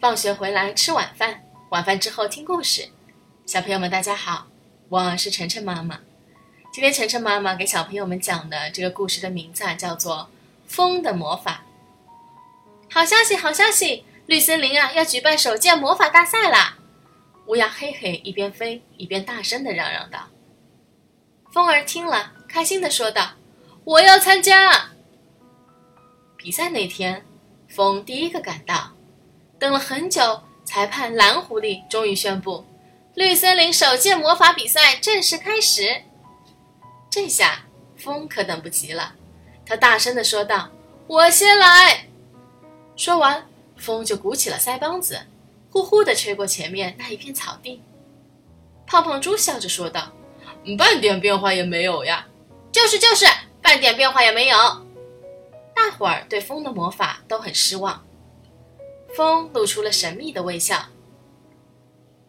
放学回来吃晚饭，晚饭之后听故事。小朋友们，大家好，我是晨晨妈妈。今天晨晨妈妈给小朋友们讲的这个故事的名字啊，叫做《风的魔法》。好消息，好消息！绿森林啊，要举办首届魔法大赛啦！乌鸦嘿嘿一边飞一边大声的嚷嚷道。风儿听了，开心的说道：“我要参加！”比赛那天，风第一个赶到。等了很久，裁判蓝狐狸终于宣布，绿森林首届魔法比赛正式开始。这下风可等不及了，他大声的说道：“我先来！”说完，风就鼓起了腮帮子，呼呼的吹过前面那一片草地。胖胖猪笑着说道：“半点变化也没有呀！”“就是就是，半点变化也没有。”大伙儿对风的魔法都很失望。风露出了神秘的微笑。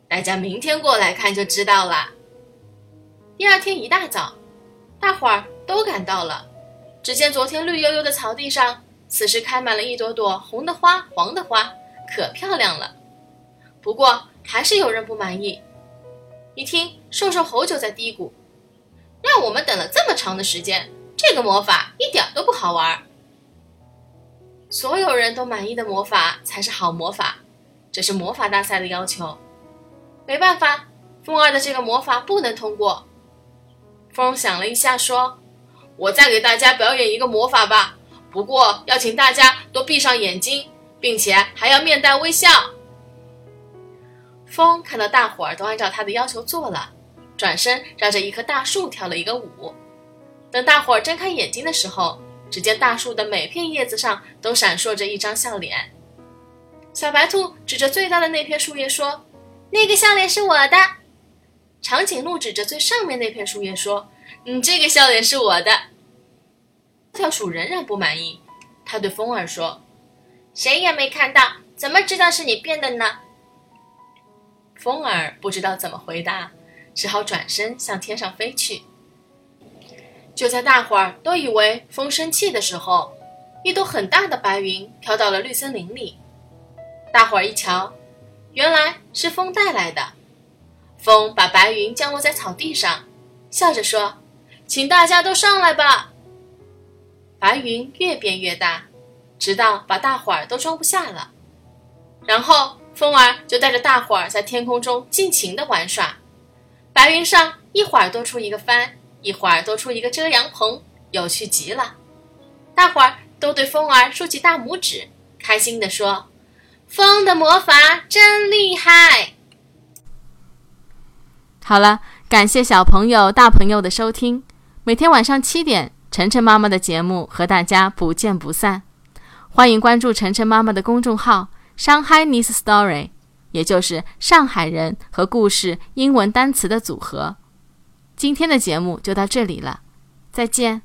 大家明天过来看就知道了。第二天一大早，大伙儿都赶到了。只见昨天绿油油的草地上，此时开满了一朵朵红的花、黄的花，可漂亮了。不过还是有人不满意。一听，瘦瘦猴就在嘀咕：“让我们等了这么长的时间，这个魔法一点都不好玩。”所有人都满意的魔法才是好魔法，这是魔法大赛的要求。没办法，风儿的这个魔法不能通过。风想了一下，说：“我再给大家表演一个魔法吧，不过要请大家都闭上眼睛，并且还要面带微笑。”风看到大伙儿都按照他的要求做了，转身绕着一棵大树跳了一个舞。等大伙儿睁开眼睛的时候，只见大树的每片叶子上都闪烁着一张笑脸。小白兔指着最大的那片树叶说：“那个笑脸是我的。”长颈鹿指着最上面那片树叶说：“嗯，这个笑脸是我的。”跳鼠仍然不满意，他对风儿说：“谁也没看到，怎么知道是你变的呢？”风儿不知道怎么回答，只好转身向天上飞去。就在大伙儿都以为风生气的时候，一朵很大的白云飘到了绿森林里。大伙儿一瞧，原来是风带来的。风把白云降落在草地上，笑着说：“请大家都上来吧。”白云越变越大，直到把大伙儿都装不下了。然后风儿就带着大伙儿在天空中尽情的玩耍。白云上一会儿多出一个帆。一会儿多出一个遮阳棚，有趣极了。大伙儿都对风儿竖起大拇指，开心地说：“风的魔法真厉害！”好了，感谢小朋友、大朋友的收听。每天晚上七点，晨晨妈妈的节目和大家不见不散。欢迎关注晨晨妈妈的公众号“ “Shanghai News Story”，也就是上海人和故事英文单词的组合。今天的节目就到这里了，再见。